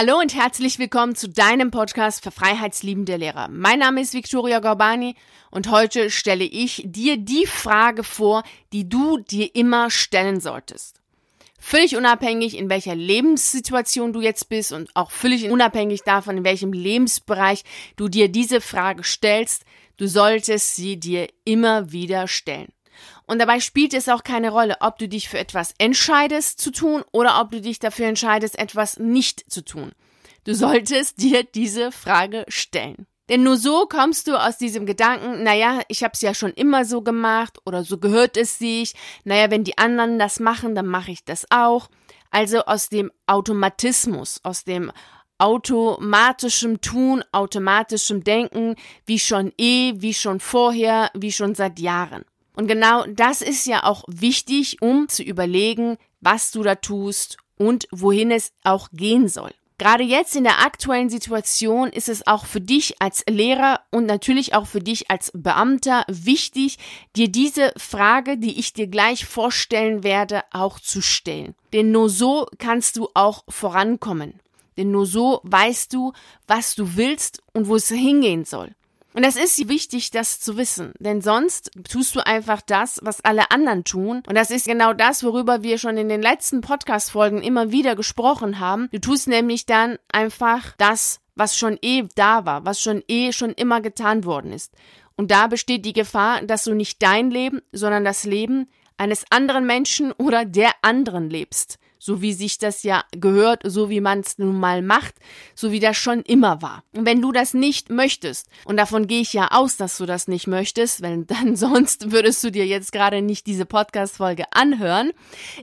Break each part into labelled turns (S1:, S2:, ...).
S1: Hallo und herzlich willkommen zu deinem Podcast für freiheitsliebende Lehrer. Mein Name ist Victoria Gorbani und heute stelle ich dir die Frage vor, die du dir immer stellen solltest. Völlig unabhängig, in welcher Lebenssituation du jetzt bist und auch völlig unabhängig davon, in welchem Lebensbereich du dir diese Frage stellst, du solltest sie dir immer wieder stellen. Und dabei spielt es auch keine Rolle, ob du dich für etwas entscheidest zu tun oder ob du dich dafür entscheidest, etwas nicht zu tun. Du solltest dir diese Frage stellen. Denn nur so kommst du aus diesem Gedanken, naja, ich habe es ja schon immer so gemacht oder so gehört es sich, naja, wenn die anderen das machen, dann mache ich das auch. Also aus dem Automatismus, aus dem automatischem Tun, automatischem Denken, wie schon eh, wie schon vorher, wie schon seit Jahren. Und genau das ist ja auch wichtig, um zu überlegen, was du da tust und wohin es auch gehen soll. Gerade jetzt in der aktuellen Situation ist es auch für dich als Lehrer und natürlich auch für dich als Beamter wichtig, dir diese Frage, die ich dir gleich vorstellen werde, auch zu stellen. Denn nur so kannst du auch vorankommen. Denn nur so weißt du, was du willst und wo es hingehen soll. Und das ist wichtig, das zu wissen, denn sonst tust du einfach das, was alle anderen tun. Und das ist genau das, worüber wir schon in den letzten Podcast-Folgen immer wieder gesprochen haben. Du tust nämlich dann einfach das, was schon eh da war, was schon eh schon immer getan worden ist. Und da besteht die Gefahr, dass du nicht dein Leben, sondern das Leben eines anderen Menschen oder der anderen lebst so wie sich das ja gehört, so wie man es nun mal macht, so wie das schon immer war. Und wenn du das nicht möchtest, und davon gehe ich ja aus, dass du das nicht möchtest, weil dann sonst würdest du dir jetzt gerade nicht diese Podcast-Folge anhören,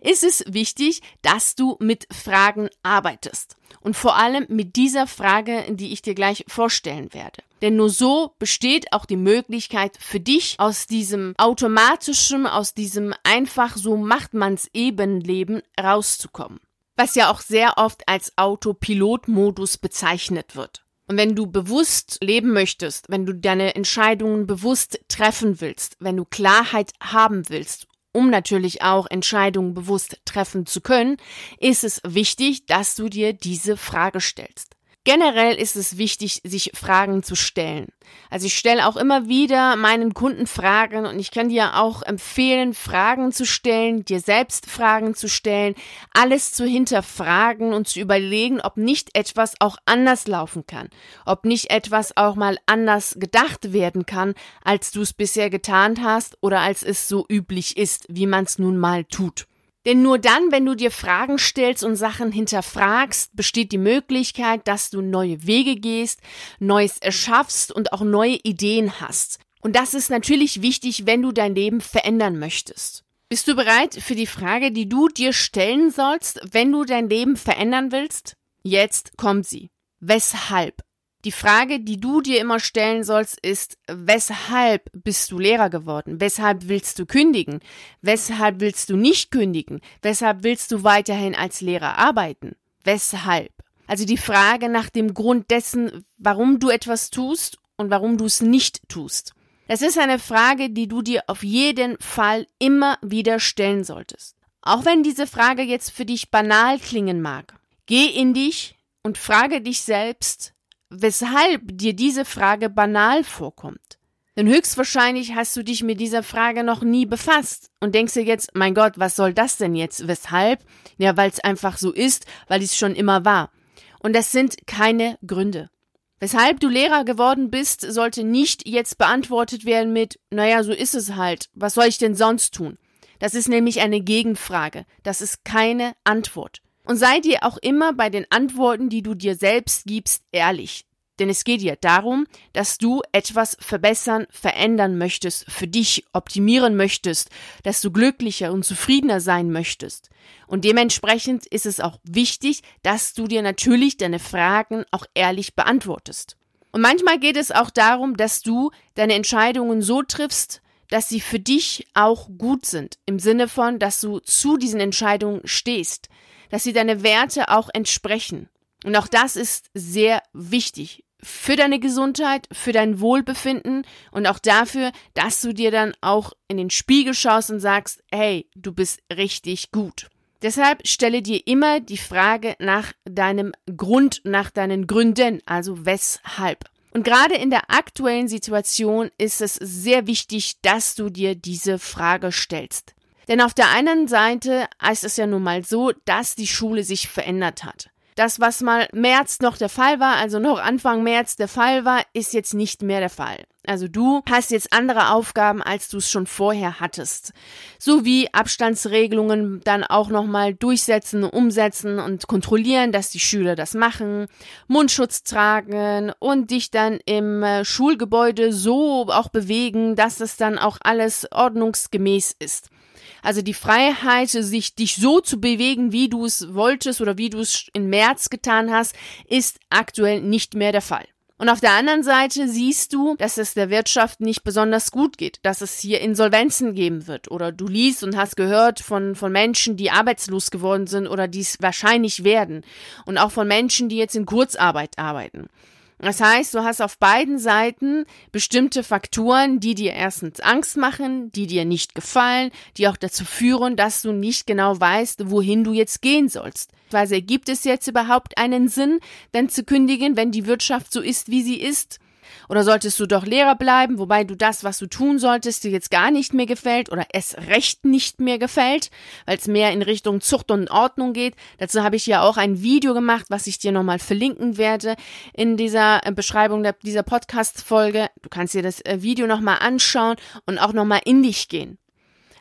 S1: ist es wichtig, dass du mit Fragen arbeitest. Und vor allem mit dieser Frage, die ich dir gleich vorstellen werde. Denn nur so besteht auch die Möglichkeit für dich aus diesem automatischen, aus diesem einfach so macht man's eben Leben rauszukommen. Was ja auch sehr oft als Autopilotmodus bezeichnet wird. Und wenn du bewusst leben möchtest, wenn du deine Entscheidungen bewusst treffen willst, wenn du Klarheit haben willst um natürlich auch Entscheidungen bewusst treffen zu können, ist es wichtig, dass du dir diese Frage stellst. Generell ist es wichtig, sich Fragen zu stellen. Also ich stelle auch immer wieder meinen Kunden Fragen und ich kann dir auch empfehlen, Fragen zu stellen, dir selbst Fragen zu stellen, alles zu hinterfragen und zu überlegen, ob nicht etwas auch anders laufen kann, ob nicht etwas auch mal anders gedacht werden kann, als du es bisher getan hast oder als es so üblich ist, wie man es nun mal tut. Denn nur dann, wenn du dir Fragen stellst und Sachen hinterfragst, besteht die Möglichkeit, dass du neue Wege gehst, Neues erschaffst und auch neue Ideen hast. Und das ist natürlich wichtig, wenn du dein Leben verändern möchtest. Bist du bereit für die Frage, die du dir stellen sollst, wenn du dein Leben verändern willst? Jetzt kommt sie. Weshalb? Die Frage, die du dir immer stellen sollst, ist, weshalb bist du Lehrer geworden? Weshalb willst du kündigen? Weshalb willst du nicht kündigen? Weshalb willst du weiterhin als Lehrer arbeiten? Weshalb? Also die Frage nach dem Grund dessen, warum du etwas tust und warum du es nicht tust. Das ist eine Frage, die du dir auf jeden Fall immer wieder stellen solltest. Auch wenn diese Frage jetzt für dich banal klingen mag. Geh in dich und frage dich selbst, weshalb dir diese Frage banal vorkommt. Denn höchstwahrscheinlich hast du dich mit dieser Frage noch nie befasst und denkst dir jetzt, mein Gott, was soll das denn jetzt? Weshalb? Ja, weil es einfach so ist, weil es schon immer war. Und das sind keine Gründe. Weshalb du Lehrer geworden bist, sollte nicht jetzt beantwortet werden mit, naja, so ist es halt. Was soll ich denn sonst tun? Das ist nämlich eine Gegenfrage. Das ist keine Antwort. Und sei dir auch immer bei den Antworten, die du dir selbst gibst, ehrlich. Denn es geht dir darum, dass du etwas verbessern, verändern möchtest, für dich optimieren möchtest, dass du glücklicher und zufriedener sein möchtest. Und dementsprechend ist es auch wichtig, dass du dir natürlich deine Fragen auch ehrlich beantwortest. Und manchmal geht es auch darum, dass du deine Entscheidungen so triffst, dass sie für dich auch gut sind, im Sinne von, dass du zu diesen Entscheidungen stehst, dass sie deine Werte auch entsprechen. Und auch das ist sehr wichtig für deine Gesundheit, für dein Wohlbefinden und auch dafür, dass du dir dann auch in den Spiegel schaust und sagst, hey, du bist richtig gut. Deshalb stelle dir immer die Frage nach deinem Grund, nach deinen Gründen, also weshalb. Und gerade in der aktuellen Situation ist es sehr wichtig, dass du dir diese Frage stellst. Denn auf der einen Seite ist es ja nun mal so, dass die Schule sich verändert hat. Das, was mal März noch der Fall war, also noch Anfang März der Fall war, ist jetzt nicht mehr der Fall. Also du hast jetzt andere Aufgaben, als du es schon vorher hattest. So wie Abstandsregelungen dann auch nochmal durchsetzen, umsetzen und kontrollieren, dass die Schüler das machen, Mundschutz tragen und dich dann im äh, Schulgebäude so auch bewegen, dass es dann auch alles ordnungsgemäß ist. Also die Freiheit, sich dich so zu bewegen, wie du es wolltest oder wie du es im März getan hast, ist aktuell nicht mehr der Fall. Und auf der anderen Seite siehst du, dass es der Wirtschaft nicht besonders gut geht, dass es hier Insolvenzen geben wird. Oder du liest und hast gehört von, von Menschen, die arbeitslos geworden sind oder dies wahrscheinlich werden. Und auch von Menschen, die jetzt in Kurzarbeit arbeiten. Das heißt, du hast auf beiden Seiten bestimmte Faktoren, die dir erstens Angst machen, die dir nicht gefallen, die auch dazu führen, dass du nicht genau weißt, wohin du jetzt gehen sollst. Also gibt es jetzt überhaupt einen Sinn, denn zu kündigen, wenn die Wirtschaft so ist, wie sie ist? Oder solltest du doch Lehrer bleiben, wobei du das, was du tun solltest, dir jetzt gar nicht mehr gefällt oder es recht nicht mehr gefällt, weil es mehr in Richtung Zucht und Ordnung geht. Dazu habe ich ja auch ein Video gemacht, was ich dir nochmal verlinken werde in dieser äh, Beschreibung der, dieser Podcast-Folge. Du kannst dir das äh, Video nochmal anschauen und auch nochmal in dich gehen.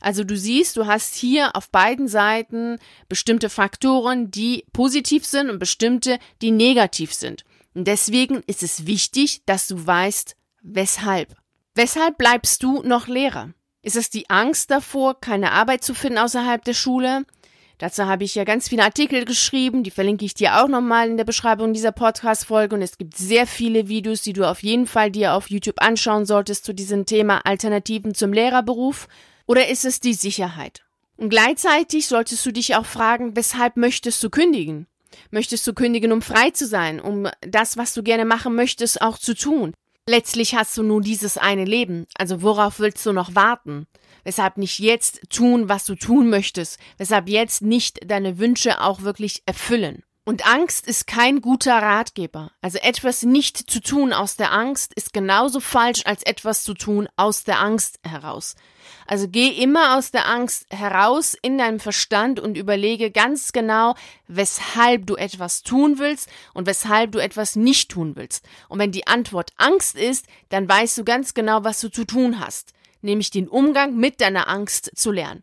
S1: Also du siehst, du hast hier auf beiden Seiten bestimmte Faktoren, die positiv sind und bestimmte, die negativ sind. Und deswegen ist es wichtig, dass du weißt, weshalb. Weshalb bleibst du noch Lehrer? Ist es die Angst davor, keine Arbeit zu finden außerhalb der Schule? Dazu habe ich ja ganz viele Artikel geschrieben, die verlinke ich dir auch nochmal in der Beschreibung dieser Podcast-Folge und es gibt sehr viele Videos, die du auf jeden Fall dir auf YouTube anschauen solltest zu diesem Thema Alternativen zum Lehrerberuf. Oder ist es die Sicherheit? Und gleichzeitig solltest du dich auch fragen, weshalb möchtest du kündigen? Möchtest du kündigen, um frei zu sein, um das, was du gerne machen möchtest, auch zu tun? Letztlich hast du nur dieses eine Leben, also worauf willst du noch warten? Weshalb nicht jetzt tun, was du tun möchtest? Weshalb jetzt nicht deine Wünsche auch wirklich erfüllen? Und Angst ist kein guter Ratgeber. Also etwas nicht zu tun aus der Angst ist genauso falsch als etwas zu tun aus der Angst heraus. Also geh immer aus der Angst heraus in deinem Verstand und überlege ganz genau, weshalb du etwas tun willst und weshalb du etwas nicht tun willst. Und wenn die Antwort Angst ist, dann weißt du ganz genau, was du zu tun hast, nämlich den Umgang mit deiner Angst zu lernen.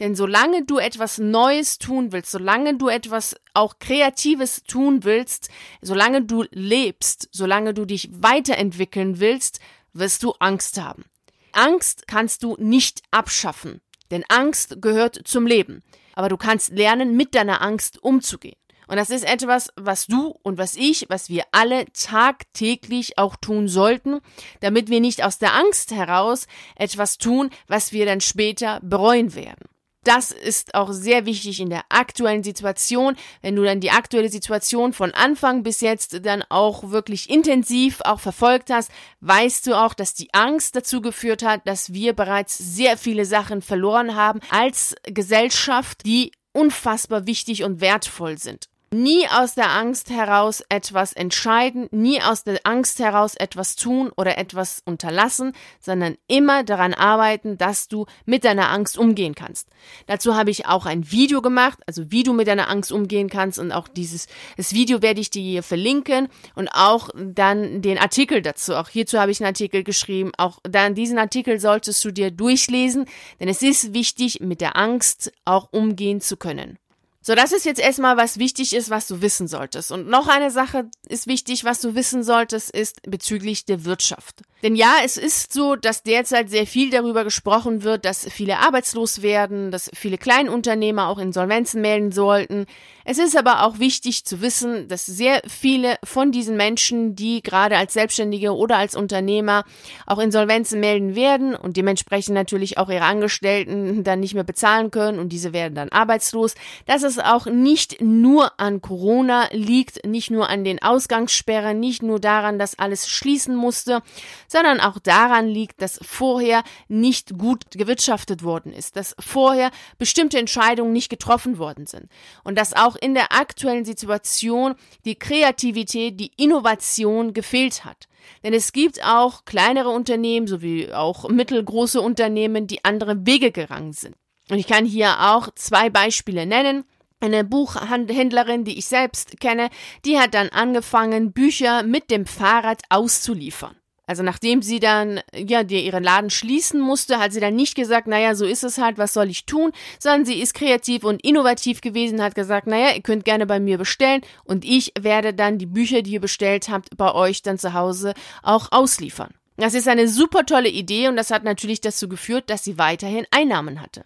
S1: Denn solange du etwas Neues tun willst, solange du etwas auch Kreatives tun willst, solange du lebst, solange du dich weiterentwickeln willst, wirst du Angst haben. Angst kannst du nicht abschaffen, denn Angst gehört zum Leben. Aber du kannst lernen, mit deiner Angst umzugehen. Und das ist etwas, was du und was ich, was wir alle tagtäglich auch tun sollten, damit wir nicht aus der Angst heraus etwas tun, was wir dann später bereuen werden. Das ist auch sehr wichtig in der aktuellen Situation. Wenn du dann die aktuelle Situation von Anfang bis jetzt dann auch wirklich intensiv auch verfolgt hast, weißt du auch, dass die Angst dazu geführt hat, dass wir bereits sehr viele Sachen verloren haben als Gesellschaft, die unfassbar wichtig und wertvoll sind. Nie aus der Angst heraus etwas entscheiden, nie aus der Angst heraus etwas tun oder etwas unterlassen, sondern immer daran arbeiten, dass du mit deiner Angst umgehen kannst. Dazu habe ich auch ein Video gemacht, also wie du mit deiner Angst umgehen kannst und auch dieses das Video werde ich dir hier verlinken und auch dann den Artikel dazu. Auch hierzu habe ich einen Artikel geschrieben. Auch dann diesen Artikel solltest du dir durchlesen, denn es ist wichtig, mit der Angst auch umgehen zu können. So, das ist jetzt erstmal, was wichtig ist, was du wissen solltest. Und noch eine Sache ist wichtig, was du wissen solltest, ist bezüglich der Wirtschaft. Denn ja, es ist so, dass derzeit sehr viel darüber gesprochen wird, dass viele arbeitslos werden, dass viele Kleinunternehmer auch Insolvenzen melden sollten. Es ist aber auch wichtig zu wissen, dass sehr viele von diesen Menschen, die gerade als Selbstständige oder als Unternehmer auch Insolvenzen melden werden und dementsprechend natürlich auch ihre Angestellten dann nicht mehr bezahlen können und diese werden dann arbeitslos, dass es auch nicht nur an Corona liegt, nicht nur an den Ausgangssperren, nicht nur daran, dass alles schließen musste, sondern auch daran liegt, dass vorher nicht gut gewirtschaftet worden ist, dass vorher bestimmte Entscheidungen nicht getroffen worden sind und dass auch in der aktuellen Situation die Kreativität, die Innovation gefehlt hat. Denn es gibt auch kleinere Unternehmen sowie auch mittelgroße Unternehmen, die andere Wege gegangen sind. Und ich kann hier auch zwei Beispiele nennen. Eine Buchhändlerin, die ich selbst kenne, die hat dann angefangen, Bücher mit dem Fahrrad auszuliefern. Also nachdem sie dann, ja, die ihren Laden schließen musste, hat sie dann nicht gesagt, naja, so ist es halt, was soll ich tun, sondern sie ist kreativ und innovativ gewesen, hat gesagt, naja, ihr könnt gerne bei mir bestellen und ich werde dann die Bücher, die ihr bestellt habt, bei euch dann zu Hause auch ausliefern. Das ist eine super tolle Idee und das hat natürlich dazu geführt, dass sie weiterhin Einnahmen hatte.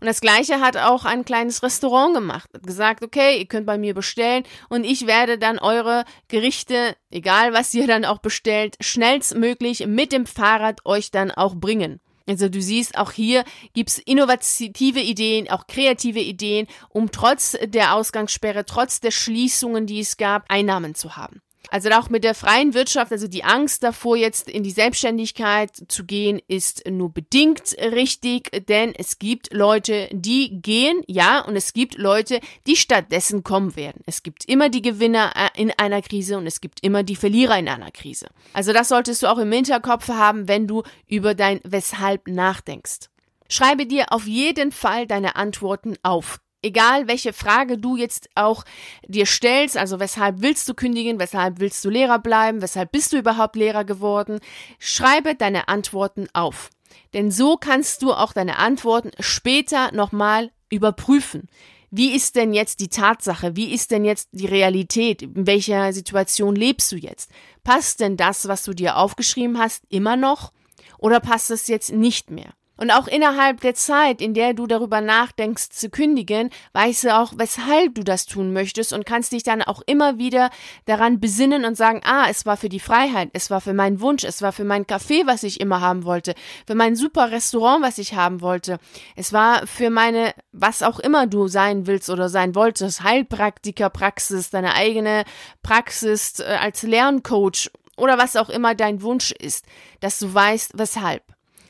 S1: Und das gleiche hat auch ein kleines Restaurant gemacht. Hat gesagt, okay, ihr könnt bei mir bestellen und ich werde dann eure Gerichte, egal was ihr dann auch bestellt, schnellstmöglich mit dem Fahrrad euch dann auch bringen. Also du siehst, auch hier gibt's innovative Ideen, auch kreative Ideen, um trotz der Ausgangssperre, trotz der Schließungen, die es gab, Einnahmen zu haben. Also auch mit der freien Wirtschaft, also die Angst davor, jetzt in die Selbstständigkeit zu gehen, ist nur bedingt richtig, denn es gibt Leute, die gehen, ja, und es gibt Leute, die stattdessen kommen werden. Es gibt immer die Gewinner äh, in einer Krise und es gibt immer die Verlierer in einer Krise. Also das solltest du auch im Hinterkopf haben, wenn du über dein Weshalb nachdenkst. Schreibe dir auf jeden Fall deine Antworten auf egal welche Frage du jetzt auch dir stellst, also weshalb willst du kündigen, weshalb willst du Lehrer bleiben, weshalb bist du überhaupt Lehrer geworden, schreibe deine Antworten auf. Denn so kannst du auch deine Antworten später nochmal überprüfen. Wie ist denn jetzt die Tatsache? Wie ist denn jetzt die Realität? In welcher Situation lebst du jetzt? Passt denn das, was du dir aufgeschrieben hast, immer noch? Oder passt es jetzt nicht mehr? Und auch innerhalb der Zeit, in der du darüber nachdenkst zu kündigen, weißt du auch, weshalb du das tun möchtest und kannst dich dann auch immer wieder daran besinnen und sagen, ah, es war für die Freiheit, es war für meinen Wunsch, es war für mein Café, was ich immer haben wollte, für mein super Restaurant, was ich haben wollte, es war für meine, was auch immer du sein willst oder sein wolltest, Heilpraktikerpraxis, deine eigene Praxis äh, als Lerncoach oder was auch immer dein Wunsch ist, dass du weißt, weshalb.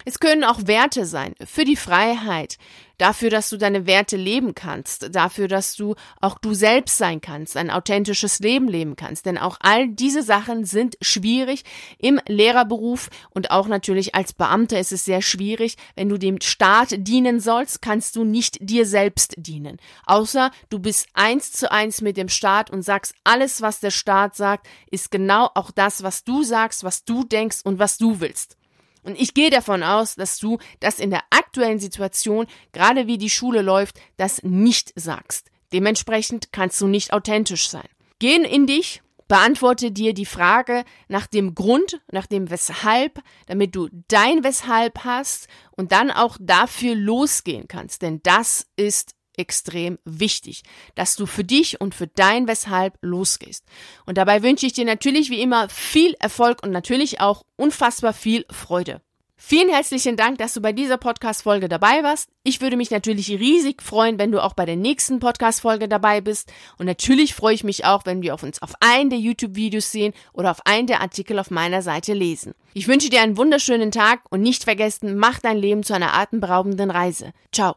S1: Es können auch Werte sein für die Freiheit, dafür, dass du deine Werte leben kannst, dafür, dass du auch du selbst sein kannst, ein authentisches Leben leben kannst. Denn auch all diese Sachen sind schwierig im Lehrerberuf und auch natürlich als Beamter ist es sehr schwierig. Wenn du dem Staat dienen sollst, kannst du nicht dir selbst dienen. Außer du bist eins zu eins mit dem Staat und sagst, alles, was der Staat sagt, ist genau auch das, was du sagst, was du denkst und was du willst. Und ich gehe davon aus, dass du das in der aktuellen Situation, gerade wie die Schule läuft, das nicht sagst. Dementsprechend kannst du nicht authentisch sein. Gehen in dich, beantworte dir die Frage nach dem Grund, nach dem Weshalb, damit du dein Weshalb hast und dann auch dafür losgehen kannst. Denn das ist extrem wichtig, dass du für dich und für dein Weshalb losgehst. Und dabei wünsche ich dir natürlich wie immer viel Erfolg und natürlich auch unfassbar viel Freude. Vielen herzlichen Dank, dass du bei dieser Podcast-Folge dabei warst. Ich würde mich natürlich riesig freuen, wenn du auch bei der nächsten Podcast-Folge dabei bist. Und natürlich freue ich mich auch, wenn wir auf uns auf einen der YouTube-Videos sehen oder auf einen der Artikel auf meiner Seite lesen. Ich wünsche dir einen wunderschönen Tag und nicht vergessen, mach dein Leben zu einer atemberaubenden Reise. Ciao.